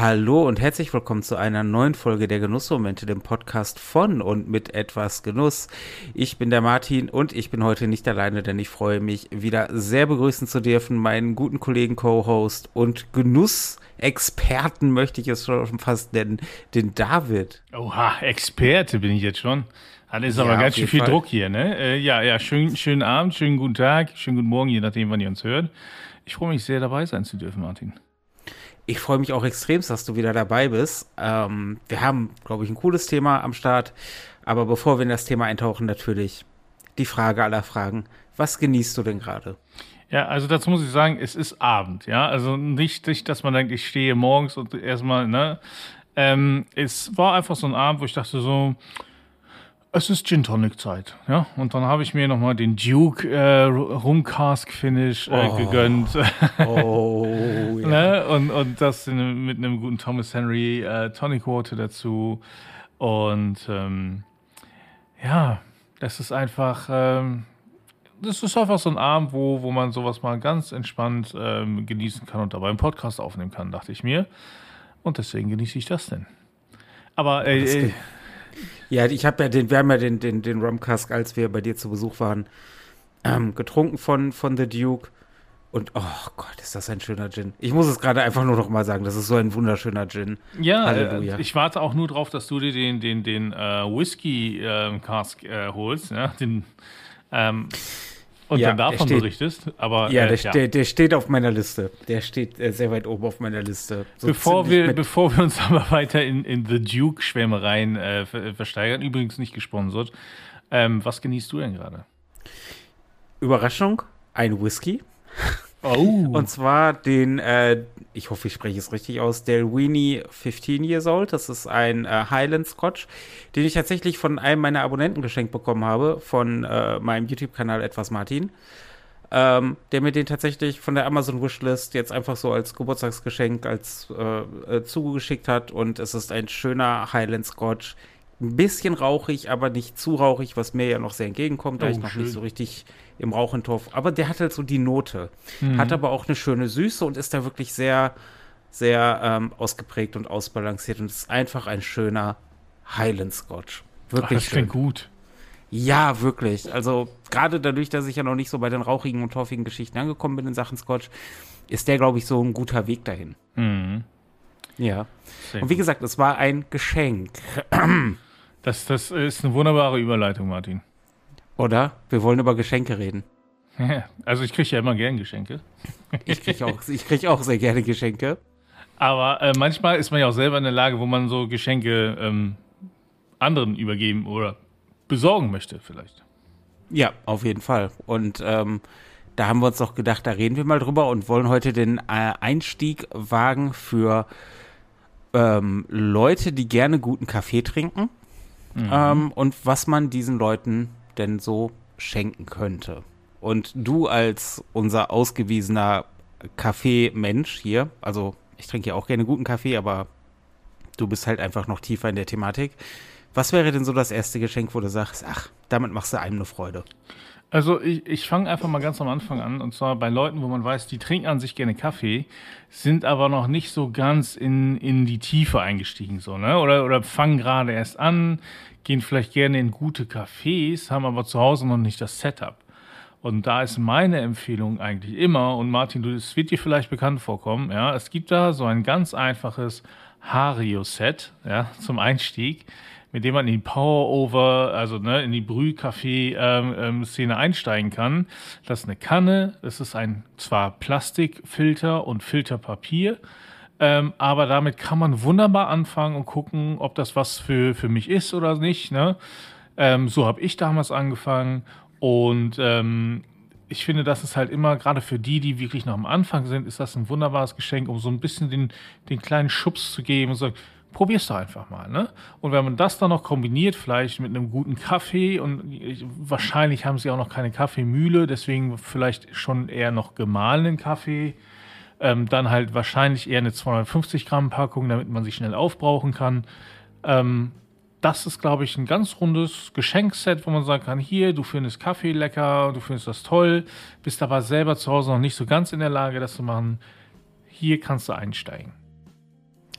Hallo und herzlich willkommen zu einer neuen Folge der Genussmomente, dem Podcast von und mit etwas Genuss. Ich bin der Martin und ich bin heute nicht alleine, denn ich freue mich wieder sehr begrüßen zu dürfen, meinen guten Kollegen Co-Host und Genussexperten möchte ich es schon fast nennen, den David. Oha, Experte bin ich jetzt schon. Das ist aber ja, ganz schön viel Fall. Druck hier, ne? Äh, ja, ja, schön, schönen Abend, schönen guten Tag, schönen guten Morgen, je nachdem, wann ihr uns hört. Ich freue mich sehr, dabei sein zu dürfen, Martin. Ich freue mich auch extrem, dass du wieder dabei bist. Ähm, wir haben, glaube ich, ein cooles Thema am Start. Aber bevor wir in das Thema eintauchen, natürlich die Frage aller Fragen. Was genießt du denn gerade? Ja, also dazu muss ich sagen, es ist Abend, ja. Also nicht, nicht dass man denkt, ich stehe morgens und erstmal, ne? Ähm, es war einfach so ein Abend, wo ich dachte so, es ist Gin Tonic Zeit, ja. Und dann habe ich mir nochmal den Duke äh, Rum Cask Finish äh, oh. gegönnt. Oh, ja. ne? und, und das in, mit einem guten Thomas Henry äh, Tonic Water dazu. Und ähm, ja, das ist einfach, ähm, das ist einfach so ein Abend, wo, wo man sowas mal ganz entspannt ähm, genießen kann und dabei einen Podcast aufnehmen kann, dachte ich mir. Und deswegen genieße ich das denn. Aber äh, ja, ich habe ja den, wir haben ja den, den, den Rumcask, als wir bei dir zu Besuch waren, ähm, getrunken von, von The Duke. Und oh Gott, ist das ein schöner Gin. Ich muss es gerade einfach nur noch mal sagen, das ist so ein wunderschöner Gin. Ja, Halleluja. Äh, ich warte auch nur drauf, dass du dir den, den, den äh, Whisky äh, Cask äh, holst, ja? den ähm, und ja, dann davon steht, berichtest. Aber, ja, äh, der, ja. Der, der, steht auf meiner Liste. Der steht äh, sehr weit oben auf meiner Liste. So bevor, wir, bevor wir uns aber weiter in, in The Duke-Schwärmereien äh, versteigern, übrigens nicht gesponsert, ähm, was genießt du denn gerade? Überraschung, ein Whisky. Oh. Und zwar den, äh, ich hoffe, ich spreche es richtig aus, der Weenie 15 Years Old. Das ist ein äh, Highland Scotch, den ich tatsächlich von einem meiner Abonnenten geschenkt bekommen habe, von äh, meinem YouTube-Kanal Etwas Martin. Ähm, der mir den tatsächlich von der Amazon Wishlist jetzt einfach so als Geburtstagsgeschenk als äh, äh, zugeschickt hat. Und es ist ein schöner Highland Scotch. Ein bisschen rauchig, aber nicht zu rauchig, was mir ja noch sehr entgegenkommt, da oh, ich noch schön. nicht so richtig im Rauchentopf. Aber der hat halt so die Note. Mhm. Hat aber auch eine schöne Süße und ist da wirklich sehr, sehr ähm, ausgeprägt und ausbalanciert. Und ist einfach ein schöner Highland Scotch. Wirklich Ach, das klingt gut. Ja, wirklich. Also gerade dadurch, dass ich ja noch nicht so bei den rauchigen und torfigen Geschichten angekommen bin in Sachen Scotch, ist der, glaube ich, so ein guter Weg dahin. Mhm. Ja. Sehr und wie gesagt, es war ein Geschenk. Das, das ist eine wunderbare Überleitung, Martin. Oder? Wir wollen über Geschenke reden. also ich kriege ja immer gern Geschenke. ich kriege auch, krieg auch sehr gerne Geschenke. Aber äh, manchmal ist man ja auch selber in der Lage, wo man so Geschenke ähm, anderen übergeben oder besorgen möchte vielleicht. Ja, auf jeden Fall. Und ähm, da haben wir uns doch gedacht, da reden wir mal drüber und wollen heute den äh, Einstieg wagen für ähm, Leute, die gerne guten Kaffee trinken. Mhm. Ähm, und was man diesen Leuten denn so schenken könnte. Und du als unser ausgewiesener Kaffeemensch hier, also ich trinke ja auch gerne guten Kaffee, aber du bist halt einfach noch tiefer in der Thematik. Was wäre denn so das erste Geschenk, wo du sagst, ach, damit machst du einem eine Freude? Also ich, ich fange einfach mal ganz am Anfang an und zwar bei Leuten, wo man weiß, die trinken an sich gerne Kaffee, sind aber noch nicht so ganz in, in die Tiefe eingestiegen so, ne? Oder, oder fangen gerade erst an, gehen vielleicht gerne in gute Cafés, haben aber zu Hause noch nicht das Setup. Und da ist meine Empfehlung eigentlich immer, und Martin, du, es wird dir vielleicht bekannt vorkommen, ja, es gibt da so ein ganz einfaches Hario-Set, ja, zum Einstieg mit dem man in die Power-Over, also ne, in die Brühkaffee-Szene ähm, ähm, einsteigen kann. Das ist eine Kanne, das ist ein zwar Plastikfilter und Filterpapier, ähm, aber damit kann man wunderbar anfangen und gucken, ob das was für, für mich ist oder nicht. Ne? Ähm, so habe ich damals angefangen und ähm, ich finde, das ist halt immer, gerade für die, die wirklich noch am Anfang sind, ist das ein wunderbares Geschenk, um so ein bisschen den, den kleinen Schubs zu geben und sagen, probier's doch einfach mal. Ne? Und wenn man das dann noch kombiniert, vielleicht mit einem guten Kaffee und wahrscheinlich haben sie auch noch keine Kaffeemühle, deswegen vielleicht schon eher noch gemahlenen Kaffee. Ähm, dann halt wahrscheinlich eher eine 250 Gramm Packung, damit man sich schnell aufbrauchen kann. Ähm, das ist, glaube ich, ein ganz rundes Geschenkset, wo man sagen kann, hier, du findest Kaffee lecker, du findest das toll, bist aber selber zu Hause noch nicht so ganz in der Lage, das zu machen. Hier kannst du einsteigen.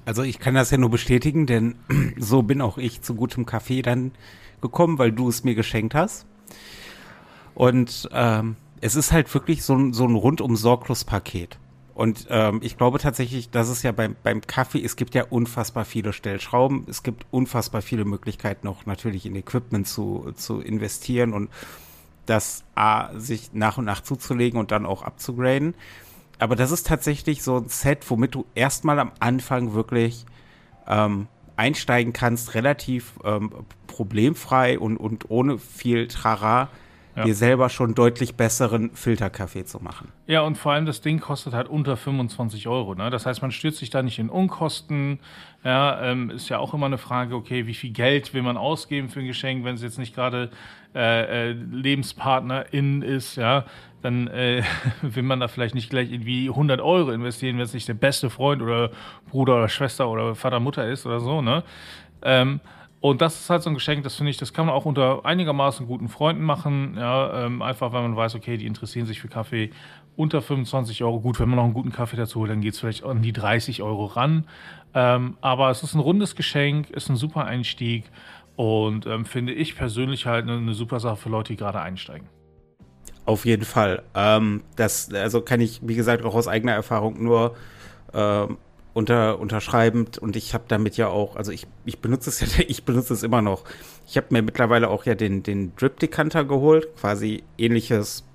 Also ich kann das ja nur bestätigen, denn so bin auch ich zu gutem Kaffee dann gekommen, weil du es mir geschenkt hast. Und ähm, es ist halt wirklich so ein, so ein rundum sorglos Paket. Und ähm, ich glaube tatsächlich, dass es ja beim, beim Kaffee, es gibt ja unfassbar viele Stellschrauben, es gibt unfassbar viele Möglichkeiten auch natürlich in Equipment zu, zu investieren und das A, sich nach und nach zuzulegen und dann auch abzugraden. Aber das ist tatsächlich so ein Set, womit du erstmal am Anfang wirklich ähm, einsteigen kannst, relativ ähm, problemfrei und, und ohne viel Trara ja. dir selber schon deutlich besseren Filterkaffee zu machen. Ja, und vor allem das Ding kostet halt unter 25 Euro. Ne? Das heißt, man stürzt sich da nicht in Unkosten. Ja, ähm, ist ja auch immer eine Frage, okay, wie viel Geld will man ausgeben für ein Geschenk, wenn es jetzt nicht gerade äh, äh, Lebenspartnerin ist, ja, dann äh, will man da vielleicht nicht gleich irgendwie 100 Euro investieren, wenn es nicht der beste Freund oder Bruder oder Schwester oder Vater, Mutter ist oder so, ne? Ähm, und das ist halt so ein Geschenk, das finde ich, das kann man auch unter einigermaßen guten Freunden machen. Ja, ähm, einfach, weil man weiß, okay, die interessieren sich für Kaffee unter 25 Euro. Gut, wenn man noch einen guten Kaffee dazu holt, dann geht es vielleicht an die 30 Euro ran. Ähm, aber es ist ein rundes Geschenk, ist ein super Einstieg und ähm, finde ich persönlich halt eine, eine, super Sache für Leute, die gerade einsteigen. Auf jeden Fall. Ähm, das, also kann ich, wie gesagt, auch aus eigener Erfahrung nur ähm, unter, unterschreibend und ich habe damit ja auch, also ich, ich benutze es ja, ich benutze es immer noch. Ich habe mir mittlerweile auch ja den, den Drip Decanter geholt, quasi ähnliches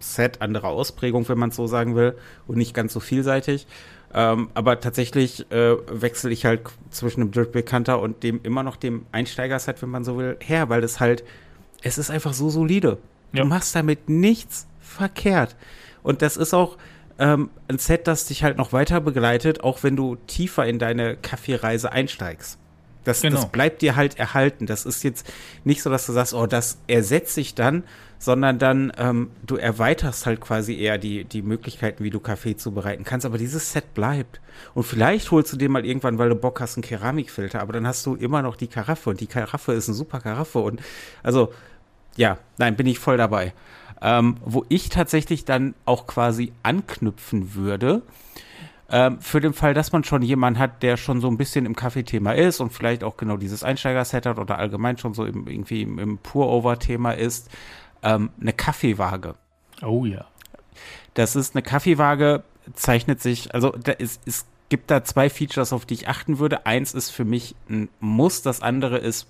Set, andere Ausprägung, wenn man es so sagen will, und nicht ganz so vielseitig. Ähm, aber tatsächlich äh, wechsle ich halt zwischen dem Drip Decanter und dem immer noch dem Einsteiger-Set, wenn man so will, her, weil es halt, es ist einfach so solide. Ja. Du machst damit nichts verkehrt. Und das ist auch, ähm, ein Set, das dich halt noch weiter begleitet, auch wenn du tiefer in deine Kaffeereise einsteigst. Das, genau. das bleibt dir halt erhalten. Das ist jetzt nicht so, dass du sagst, oh, das ersetzt sich dann, sondern dann ähm, du erweiterst halt quasi eher die, die Möglichkeiten, wie du Kaffee zubereiten kannst. Aber dieses Set bleibt. Und vielleicht holst du dir mal irgendwann, weil du Bock hast, einen Keramikfilter, aber dann hast du immer noch die Karaffe und die Karaffe ist eine super Karaffe. Und also, ja, nein, bin ich voll dabei. Ähm, wo ich tatsächlich dann auch quasi anknüpfen würde, ähm, für den Fall, dass man schon jemanden hat, der schon so ein bisschen im Kaffeethema ist und vielleicht auch genau dieses Einsteiger-Set hat oder allgemein schon so im, irgendwie im, im Pour-Over-Thema ist, ähm, eine Kaffeewaage. Oh ja. Das ist eine Kaffeewaage, zeichnet sich, also da ist, es gibt da zwei Features, auf die ich achten würde. Eins ist für mich ein Muss, das andere ist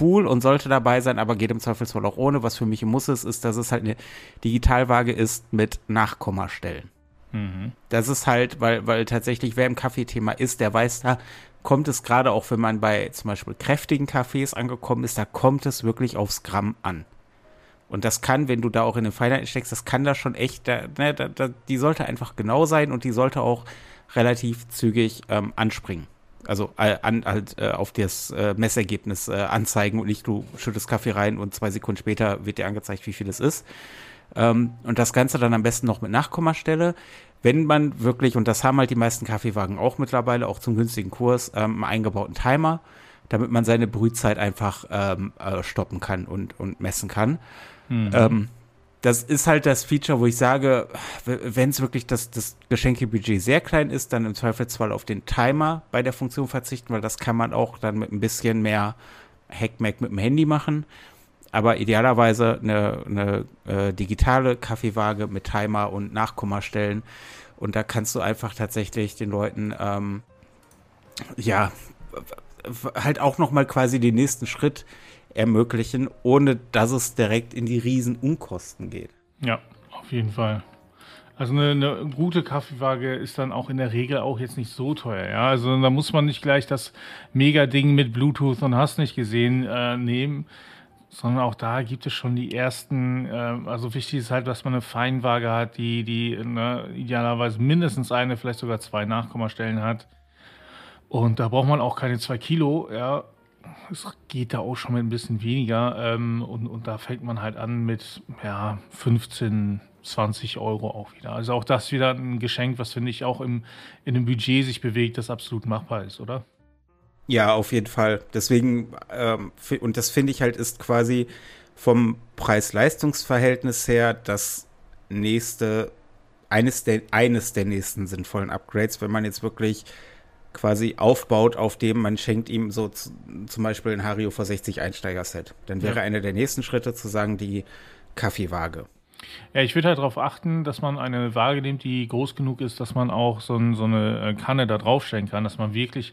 cool und sollte dabei sein, aber geht im Zweifelsfall auch ohne. Was für mich ein Muss ist, ist, dass es halt eine Digitalwaage ist mit Nachkommastellen. Mhm. Das ist halt, weil, weil tatsächlich, wer im Kaffeethema ist, der weiß, da kommt es gerade auch, wenn man bei zum Beispiel kräftigen Kaffees angekommen ist, da kommt es wirklich aufs Gramm an. Und das kann, wenn du da auch in den Feinheiten steckst, das kann da schon echt, da, ne, da, da, die sollte einfach genau sein und die sollte auch relativ zügig ähm, anspringen also äh, an, halt äh, auf das äh, Messergebnis äh, anzeigen und nicht du schüttest Kaffee rein und zwei Sekunden später wird dir angezeigt, wie viel es ist. Ähm, und das Ganze dann am besten noch mit Nachkommastelle. Wenn man wirklich, und das haben halt die meisten Kaffeewagen auch mittlerweile, auch zum günstigen Kurs, ähm, einen eingebauten Timer, damit man seine Brühzeit einfach ähm, äh, stoppen kann und, und messen kann. Mhm. Das ist halt das Feature, wo ich sage, wenn es wirklich das, das Geschenkebudget sehr klein ist, dann im Zweifelsfall auf den Timer bei der Funktion verzichten, weil das kann man auch dann mit ein bisschen mehr Hackmack mit dem Handy machen. Aber idealerweise eine, eine äh, digitale Kaffeewaage mit Timer und Nachkommastellen. Und da kannst du einfach tatsächlich den Leuten, ähm, ja, halt auch nochmal quasi den nächsten Schritt ermöglichen, ohne dass es direkt in die riesen Unkosten geht. Ja, auf jeden Fall. Also eine, eine, gute Kaffeewaage ist dann auch in der Regel auch jetzt nicht so teuer. Ja, also da muss man nicht gleich das Mega-Ding mit Bluetooth und hast nicht gesehen äh, nehmen, sondern auch da gibt es schon die ersten. Äh, also wichtig ist halt, dass man eine Feinwaage hat, die die ne, idealerweise mindestens eine, vielleicht sogar zwei Nachkommastellen hat. Und da braucht man auch keine zwei Kilo. Ja, es geht da auch schon mit ein bisschen weniger. Ähm, und, und da fängt man halt an mit ja, 15, 20 Euro auch wieder. Also auch das wieder ein Geschenk, was finde ich auch im, in einem Budget sich bewegt, das absolut machbar ist, oder? Ja, auf jeden Fall. Deswegen, ähm, und das finde ich halt, ist quasi vom Preis-Leistungs-Verhältnis her das nächste, eines der, eines der nächsten sinnvollen Upgrades, wenn man jetzt wirklich quasi aufbaut, auf dem man schenkt ihm so zum Beispiel ein Hario vor 60 Einsteiger-Set. Dann wäre ja. einer der nächsten Schritte zu sagen, die Kaffeewaage. Ja, ich würde halt darauf achten, dass man eine Waage nimmt, die groß genug ist, dass man auch so, ein, so eine äh, Kanne da draufstellen kann, dass man wirklich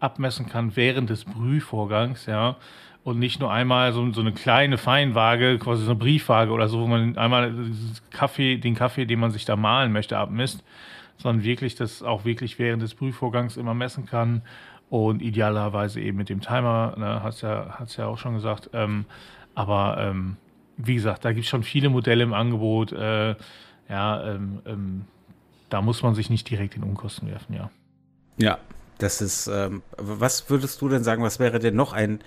abmessen kann während des Brühvorgangs, ja. Und nicht nur einmal so, so eine kleine Feinwaage, quasi so eine Briefwaage oder so, wo man einmal Kaffee, den Kaffee, den man sich da malen möchte, abmisst, sondern wirklich das auch wirklich während des Brühvorgangs immer messen kann und idealerweise eben mit dem Timer, ne, hat's ja, hat's ja auch schon gesagt. Ähm, aber ähm, wie gesagt, da gibt es schon viele Modelle im Angebot. Äh, ja, ähm, ähm, da muss man sich nicht direkt in Unkosten werfen, ja. Ja, das ist, ähm, was würdest du denn sagen, was wäre denn noch ein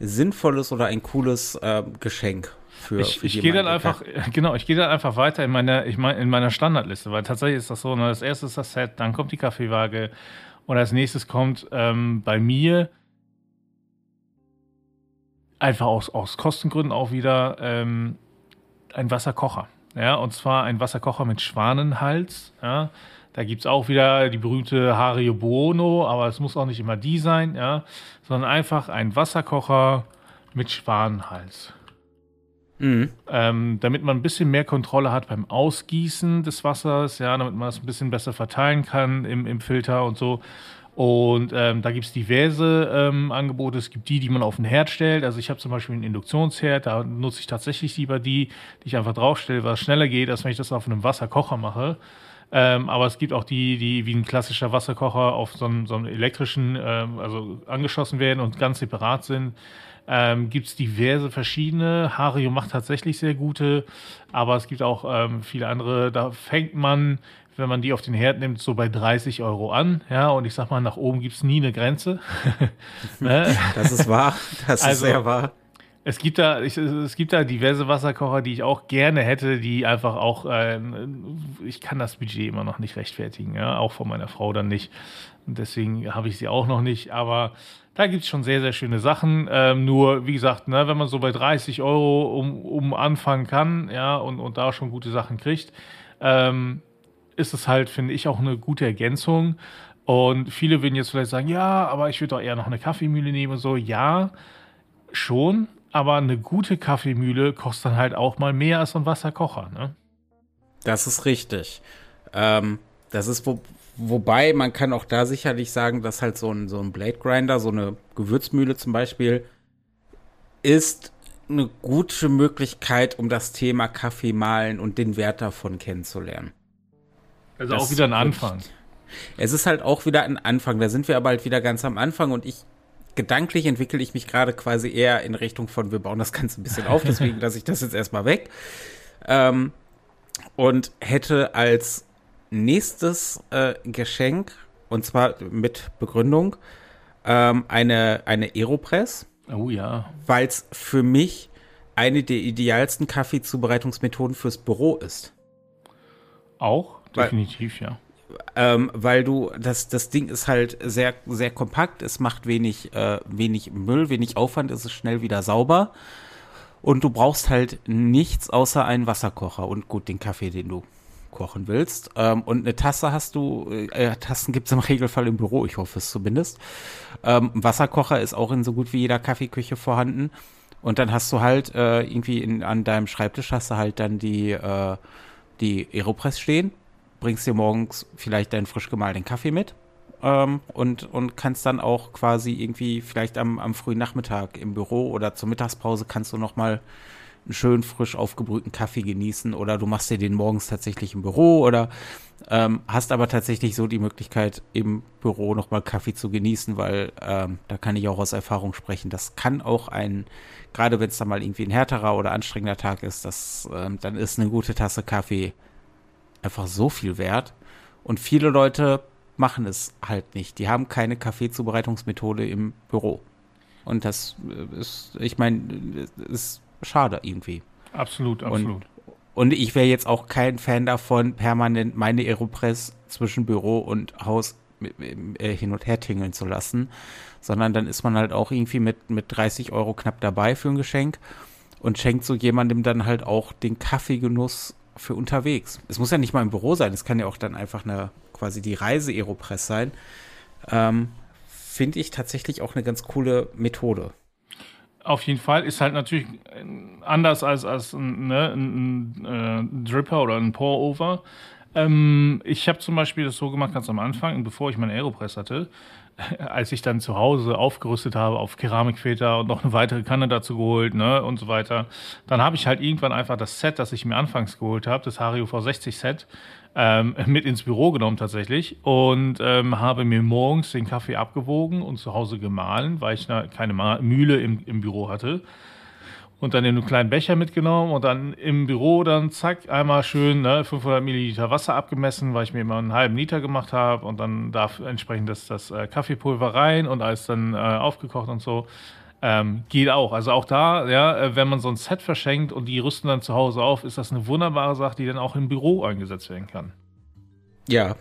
sinnvolles oder ein cooles äh, Geschenk für, ich, für ich gehe dann einfach, genau, ich gehe dann einfach weiter in meiner, ich mein, in meiner Standardliste, weil tatsächlich ist das so, ne, das erste ist das Set, dann kommt die Kaffeewaage und als nächstes kommt ähm, bei mir einfach aus, aus Kostengründen auch wieder ähm, ein Wasserkocher. Ja, und zwar ein Wasserkocher mit Schwanenhals. Ja. Da gibt es auch wieder die berühmte Hario Buono, aber es muss auch nicht immer die sein, ja, sondern einfach ein Wasserkocher mit Schwanenhals. Mhm. Ähm, damit man ein bisschen mehr Kontrolle hat beim Ausgießen des Wassers, ja, damit man es ein bisschen besser verteilen kann im, im Filter und so. Und ähm, da gibt es diverse ähm, Angebote. Es gibt die, die man auf den Herd stellt. Also ich habe zum Beispiel einen Induktionsherd, da nutze ich tatsächlich lieber die, die ich einfach draufstelle, was schneller geht, als wenn ich das auf einem Wasserkocher mache. Ähm, aber es gibt auch die, die wie ein klassischer Wasserkocher auf so einem, so einem elektrischen, ähm, also angeschossen werden und ganz separat sind. Ähm, gibt es diverse verschiedene. Hario macht tatsächlich sehr gute, aber es gibt auch ähm, viele andere. Da fängt man wenn man die auf den Herd nimmt, so bei 30 Euro an. Ja, und ich sag mal, nach oben gibt es nie eine Grenze. ne? Das ist wahr. Das also, ist sehr wahr. Es gibt, da, ich, es gibt da diverse Wasserkocher, die ich auch gerne hätte, die einfach auch, äh, ich kann das Budget immer noch nicht rechtfertigen, ja, auch von meiner Frau dann nicht. Und deswegen habe ich sie auch noch nicht. Aber da gibt es schon sehr, sehr schöne Sachen. Ähm, nur, wie gesagt, ne, wenn man so bei 30 Euro um, um anfangen kann, ja, und, und da schon gute Sachen kriegt, ähm, ist es halt, finde ich, auch eine gute Ergänzung. Und viele würden jetzt vielleicht sagen, ja, aber ich würde doch eher noch eine Kaffeemühle nehmen und so. Ja, schon, aber eine gute Kaffeemühle kostet dann halt auch mal mehr als ein Wasserkocher, ne? Das ist richtig. Ähm, das ist, wobei man kann auch da sicherlich sagen, dass halt so ein, so ein Blade Grinder, so eine Gewürzmühle zum Beispiel, ist eine gute Möglichkeit, um das Thema Kaffee malen und den Wert davon kennenzulernen. Also das auch wieder ein Anfang. Es ist halt auch wieder ein Anfang. Da sind wir aber halt wieder ganz am Anfang und ich gedanklich entwickle ich mich gerade quasi eher in Richtung von, wir bauen das Ganze ein bisschen auf, deswegen lasse ich das jetzt erstmal weg. Ähm, und hätte als nächstes äh, Geschenk, und zwar mit Begründung, ähm, eine, eine Aeropress. Oh ja. Weil es für mich eine der idealsten Kaffeezubereitungsmethoden fürs Büro ist. Auch? Definitiv, ja. Ähm, weil du, das, das Ding ist halt sehr, sehr kompakt, es macht wenig, äh, wenig Müll, wenig Aufwand, es ist schnell wieder sauber. Und du brauchst halt nichts außer einen Wasserkocher und gut den Kaffee, den du kochen willst. Ähm, und eine Tasse hast du, äh, Tassen gibt es im Regelfall im Büro, ich hoffe es zumindest. Ähm, Wasserkocher ist auch in so gut wie jeder Kaffeeküche vorhanden. Und dann hast du halt äh, irgendwie in, an deinem Schreibtisch hast du halt dann die, äh, die Aeropress stehen bringst dir morgens vielleicht deinen frisch gemahlenen Kaffee mit ähm, und, und kannst dann auch quasi irgendwie vielleicht am, am frühen Nachmittag im Büro oder zur Mittagspause kannst du nochmal einen schön frisch aufgebrühten Kaffee genießen oder du machst dir den morgens tatsächlich im Büro oder ähm, hast aber tatsächlich so die Möglichkeit im Büro nochmal Kaffee zu genießen, weil ähm, da kann ich auch aus Erfahrung sprechen. Das kann auch ein, gerade wenn es dann mal irgendwie ein härterer oder anstrengender Tag ist, das, ähm, dann ist eine gute Tasse Kaffee einfach so viel wert. Und viele Leute machen es halt nicht. Die haben keine Kaffeezubereitungsmethode im Büro. Und das ist, ich meine, ist schade irgendwie. Absolut, absolut. Und, und ich wäre jetzt auch kein Fan davon, permanent meine Aeropress zwischen Büro und Haus äh, hin und her tingeln zu lassen, sondern dann ist man halt auch irgendwie mit, mit 30 Euro knapp dabei für ein Geschenk und schenkt so jemandem dann halt auch den Kaffeegenuss für unterwegs. Es muss ja nicht mal im Büro sein, es kann ja auch dann einfach eine quasi die Reise-Aeropress sein. ähm, finde ich tatsächlich auch eine ganz coole Methode. Auf jeden Fall ist halt natürlich anders als, als ne, ein, ein, ein äh, Dripper oder ein Pour-Over. Ähm, ich habe zum Beispiel das so gemacht ganz am Anfang, bevor ich meinen Aeropress hatte, als ich dann zu Hause aufgerüstet habe auf Keramikfilter und noch eine weitere Kanne dazu geholt ne, und so weiter, dann habe ich halt irgendwann einfach das Set, das ich mir anfangs geholt habe, das Hario V60 Set, ähm, mit ins Büro genommen tatsächlich und ähm, habe mir morgens den Kaffee abgewogen und zu Hause gemahlen, weil ich keine Mühle im, im Büro hatte und dann in einen kleinen Becher mitgenommen und dann im Büro dann zack, einmal schön ne, 500 Milliliter Wasser abgemessen, weil ich mir immer einen halben Liter gemacht habe und dann darf entsprechend das, das äh, Kaffeepulver rein und alles dann äh, aufgekocht und so. Ähm, geht auch. Also auch da, ja, äh, wenn man so ein Set verschenkt und die rüsten dann zu Hause auf, ist das eine wunderbare Sache, die dann auch im Büro eingesetzt werden kann. Ja,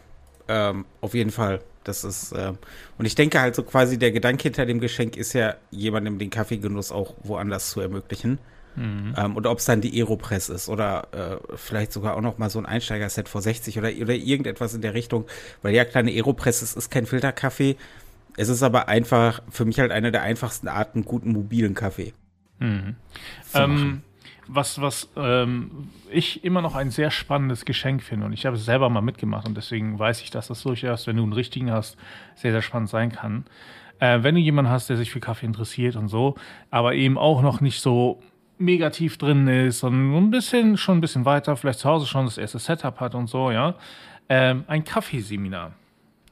ähm, auf jeden Fall. Das ist, äh, und ich denke halt so quasi der Gedanke hinter dem Geschenk ist ja, jemandem den Kaffeegenuss auch woanders zu ermöglichen. Mhm. Ähm, und ob es dann die Aeropress ist oder äh, vielleicht sogar auch noch mal so ein Einsteiger-Set vor 60 oder, oder irgendetwas in der Richtung. Weil ja, kleine Aeropress, es ist kein Filterkaffee. Es ist aber einfach für mich halt eine der einfachsten Arten, guten mobilen Kaffee. Mhm. Ähm, was, was ähm, ich immer noch ein sehr spannendes Geschenk finde. Und ich habe es selber mal mitgemacht und deswegen weiß ich, dass das durchaus, wenn du einen richtigen hast, sehr, sehr spannend sein kann. Äh, wenn du jemanden hast, der sich für Kaffee interessiert und so, aber eben auch noch nicht so mega tief drin ist und ein bisschen, schon ein bisschen weiter, vielleicht zu Hause schon das erste Setup hat und so, ja. Ähm, ein Kaffeeseminar.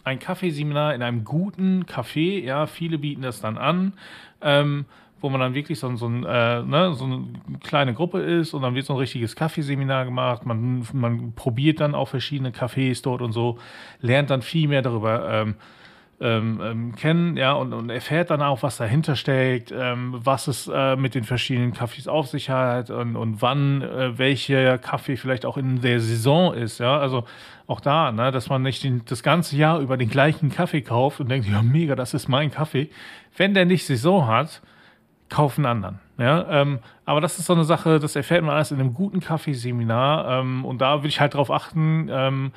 Ein Kaffeeseminar in einem guten Café, ja, viele bieten das dann an. Ähm, wo man dann wirklich so, so, ein, äh, ne, so eine kleine Gruppe ist und dann wird so ein richtiges Kaffeeseminar gemacht. Man, man probiert dann auch verschiedene Cafés dort und so, lernt dann viel mehr darüber ähm, ähm, ähm, kennen, ja, und, und erfährt dann auch, was dahinter steckt, ähm, was es äh, mit den verschiedenen Kaffees auf sich hat und, und wann äh, welcher Kaffee vielleicht auch in der Saison ist, ja, also auch da, ne, dass man nicht den, das ganze Jahr über den gleichen Kaffee kauft und denkt, ja, mega, das ist mein Kaffee. Wenn der nicht Saison hat, kaufen anderen. Ja, ähm, aber das ist so eine Sache, das erfährt man alles in einem guten Kaffeeseminar. Ähm, und da will ich halt drauf achten, ähm,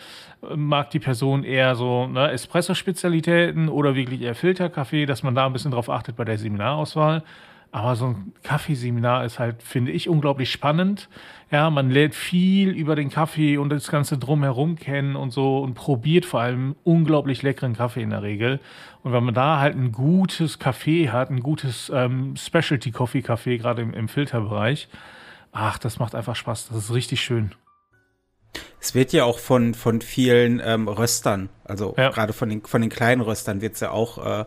mag die Person eher so ne, Espresso-Spezialitäten oder wirklich eher Filterkaffee, dass man da ein bisschen drauf achtet bei der Seminarauswahl. Aber so ein Kaffeeseminar ist halt, finde ich, unglaublich spannend. Ja, man lernt viel über den Kaffee und das Ganze drumherum kennen und so und probiert vor allem unglaublich leckeren Kaffee in der Regel. Und wenn man da halt ein gutes Kaffee hat, ein gutes ähm, Specialty Coffee Kaffee, gerade im, im Filterbereich, ach, das macht einfach Spaß. Das ist richtig schön. Es wird ja auch von, von vielen ähm, Röstern, also ja. gerade von den, von den kleinen Röstern wird es ja auch äh,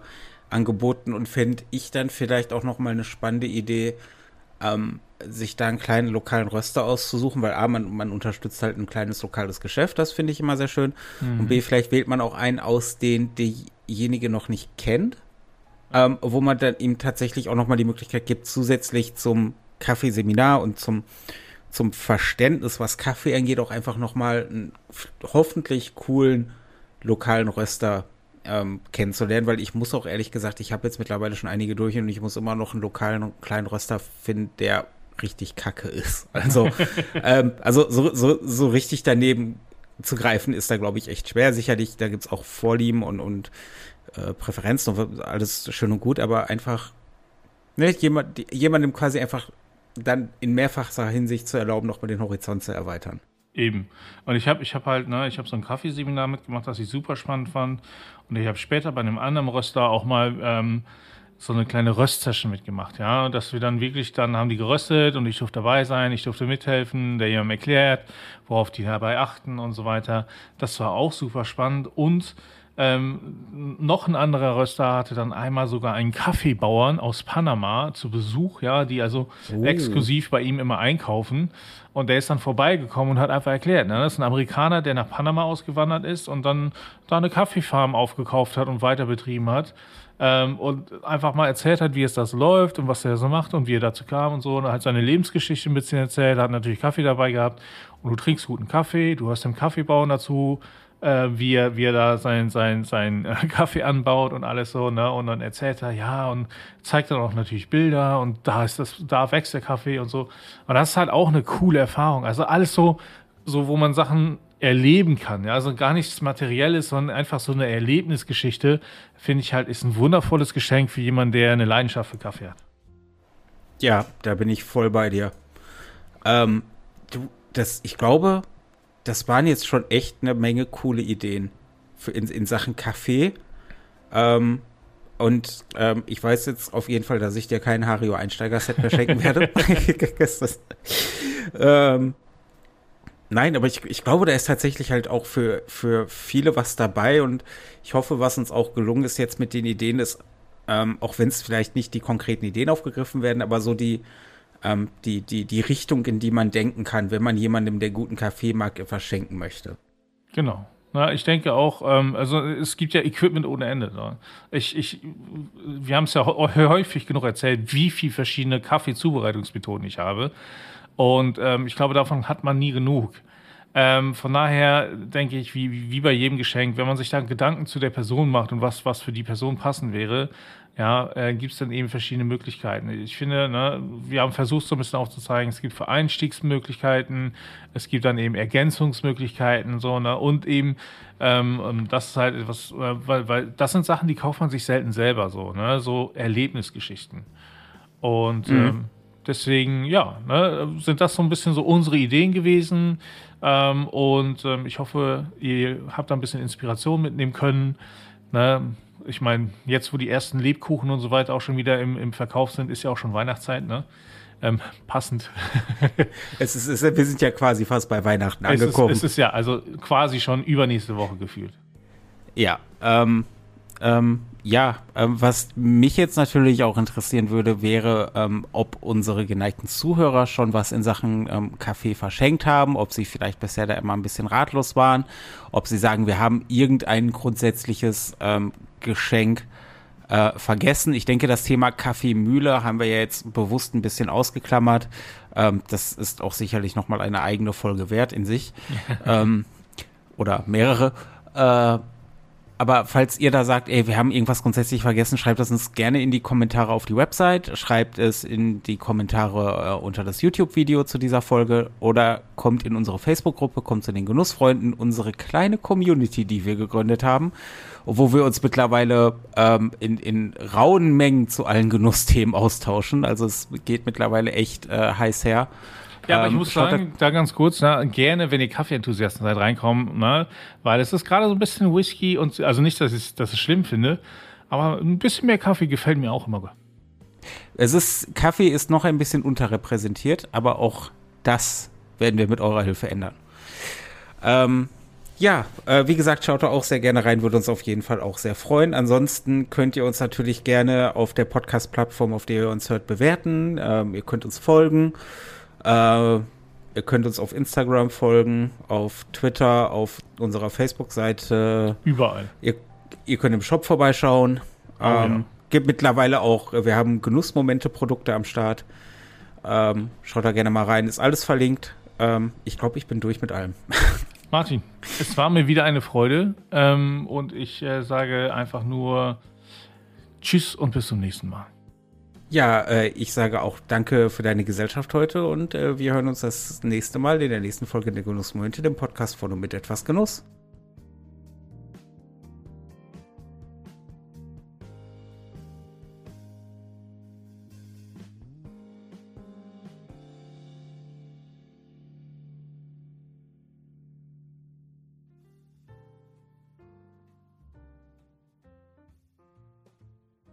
angeboten und fände ich dann vielleicht auch noch mal eine spannende Idee, ähm, sich da einen kleinen lokalen Röster auszusuchen, weil A, man, man unterstützt halt ein kleines lokales Geschäft, das finde ich immer sehr schön. Mhm. Und B, vielleicht wählt man auch einen aus, den derjenige noch nicht kennt, ähm, wo man dann ihm tatsächlich auch noch mal die Möglichkeit gibt, zusätzlich zum Kaffeeseminar und zum zum Verständnis, was Kaffee angeht, auch einfach noch mal einen hoffentlich coolen lokalen Röster ähm, kennenzulernen, weil ich muss auch ehrlich gesagt, ich habe jetzt mittlerweile schon einige durch und ich muss immer noch einen lokalen kleinen Röster finden, der richtig kacke ist. Also, ähm, also so, so, so richtig daneben zu greifen ist da, glaube ich, echt schwer. Sicherlich, da gibt es auch Vorlieben und, und äh, Präferenzen und alles schön und gut, aber einfach ne, jemand, jemandem quasi einfach dann in mehrfacher Hinsicht zu erlauben, nochmal den Horizont zu erweitern. Eben. Und ich habe ich hab halt, ne, ich habe so ein Kaffeeseminar mitgemacht, das ich super spannend fand. Und ich habe später bei einem anderen Röster auch mal ähm, so eine kleine Röstsession mitgemacht, ja. Dass wir dann wirklich, dann haben die geröstet und ich durfte dabei sein, ich durfte mithelfen, der jemand erklärt, worauf die dabei achten und so weiter. Das war auch super spannend. Und ähm, noch ein anderer Röster hatte dann einmal sogar einen Kaffeebauern aus Panama zu Besuch, ja, die also oh. exklusiv bei ihm immer einkaufen. Und der ist dann vorbeigekommen und hat einfach erklärt, ne, das ist ein Amerikaner, der nach Panama ausgewandert ist und dann da eine Kaffeefarm aufgekauft hat und weiter betrieben hat. Ähm, und einfach mal erzählt hat, wie es das läuft und was er so macht und wie er dazu kam und so. Und er hat seine Lebensgeschichte ein bisschen erzählt, hat natürlich Kaffee dabei gehabt. Und du trinkst guten Kaffee, du hast den Kaffeebauern dazu äh, wie, er, wie er da sein, sein, sein äh, Kaffee anbaut und alles so, ne? Und dann erzählt er, ja, und zeigt dann auch natürlich Bilder und da ist das, da wächst der Kaffee und so. Und das ist halt auch eine coole Erfahrung. Also alles so, so, wo man Sachen erleben kann. Ja? Also gar nichts Materielles, sondern einfach so eine Erlebnisgeschichte, finde ich halt, ist ein wundervolles Geschenk für jemanden, der eine Leidenschaft für Kaffee hat. Ja, da bin ich voll bei dir. Ähm, du, das, ich glaube, das waren jetzt schon echt eine Menge coole Ideen für in, in Sachen Kaffee. Ähm, und ähm, ich weiß jetzt auf jeden Fall, dass ich dir kein Hario Einsteiger-Set mehr schenken werde. ähm, nein, aber ich, ich glaube, da ist tatsächlich halt auch für, für viele was dabei und ich hoffe, was uns auch gelungen ist jetzt mit den Ideen, ist, ähm, auch wenn es vielleicht nicht die konkreten Ideen aufgegriffen werden, aber so die, ähm, die, die, die Richtung, in die man denken kann, wenn man jemandem, der guten Kaffee mag, etwas schenken möchte. Genau. Na, ich denke auch, ähm, also es gibt ja Equipment ohne Ende. Ne? Ich, ich, wir haben es ja häufig genug erzählt, wie viele verschiedene Kaffeezubereitungsmethoden ich habe. Und ähm, ich glaube, davon hat man nie genug. Ähm, von daher denke ich, wie, wie bei jedem Geschenk, wenn man sich da Gedanken zu der Person macht und was, was für die Person passen wäre, ja, äh, gibt es dann eben verschiedene Möglichkeiten. Ich finde, ne, wir haben versucht, so ein bisschen aufzuzeigen, es gibt für Einstiegsmöglichkeiten, es gibt dann eben Ergänzungsmöglichkeiten, so, ne, und eben, ähm das ist halt etwas, äh, weil, weil das sind Sachen, die kauft man sich selten selber so, ne, so Erlebnisgeschichten. Und mhm. ähm, deswegen, ja, ne, sind das so ein bisschen so unsere Ideen gewesen. Ähm, und ähm, ich hoffe, ihr habt da ein bisschen Inspiration mitnehmen können. Ne? Ich meine, jetzt, wo die ersten Lebkuchen und so weiter auch schon wieder im, im Verkauf sind, ist ja auch schon Weihnachtszeit, ne? Ähm, passend. es ist, es, wir sind ja quasi fast bei Weihnachten angekommen. Es ist, es ist ja also quasi schon übernächste Woche gefühlt. Ja, ähm, ähm, ja, ähm, was mich jetzt natürlich auch interessieren würde, wäre, ähm, ob unsere geneigten Zuhörer schon was in Sachen ähm, Kaffee verschenkt haben, ob sie vielleicht bisher da immer ein bisschen ratlos waren, ob sie sagen, wir haben irgendein grundsätzliches ähm, Geschenk äh, vergessen. Ich denke, das Thema Kaffeemühle haben wir ja jetzt bewusst ein bisschen ausgeklammert. Ähm, das ist auch sicherlich nochmal eine eigene Folge wert in sich. ähm, oder mehrere. Äh, aber falls ihr da sagt, ey, wir haben irgendwas grundsätzlich vergessen, schreibt das uns gerne in die Kommentare auf die Website, schreibt es in die Kommentare äh, unter das YouTube-Video zu dieser Folge oder kommt in unsere Facebook-Gruppe, kommt zu den Genussfreunden, unsere kleine Community, die wir gegründet haben, wo wir uns mittlerweile ähm, in, in rauen Mengen zu allen Genussthemen austauschen. Also es geht mittlerweile echt äh, heiß her. Ja, aber ich ähm, muss sagen, da ganz kurz, ne, gerne, wenn ihr Kaffeeenthusiasten seid, reinkommen, ne, weil es ist gerade so ein bisschen Whisky und, also nicht, dass ich das schlimm finde, aber ein bisschen mehr Kaffee gefällt mir auch immer. Es ist, Kaffee ist noch ein bisschen unterrepräsentiert, aber auch das werden wir mit eurer Hilfe ändern. Ähm, ja, äh, wie gesagt, schaut da auch sehr gerne rein, würde uns auf jeden Fall auch sehr freuen. Ansonsten könnt ihr uns natürlich gerne auf der Podcast-Plattform, auf der ihr uns hört, bewerten. Ähm, ihr könnt uns folgen. Äh, ihr könnt uns auf Instagram folgen, auf Twitter, auf unserer Facebook-Seite. Überall. Ihr, ihr, könnt im Shop vorbeischauen. Oh, ähm, ja. Gibt mittlerweile auch, wir haben Genussmomente-Produkte am Start. Ähm, schaut da gerne mal rein, ist alles verlinkt. Ähm, ich glaube, ich bin durch mit allem. Martin, es war mir wieder eine Freude ähm, und ich äh, sage einfach nur Tschüss und bis zum nächsten Mal. Ja, äh, ich sage auch danke für deine Gesellschaft heute und äh, wir hören uns das nächste Mal in der nächsten Folge der Genussmomente, dem Podcast von und mit etwas Genuss.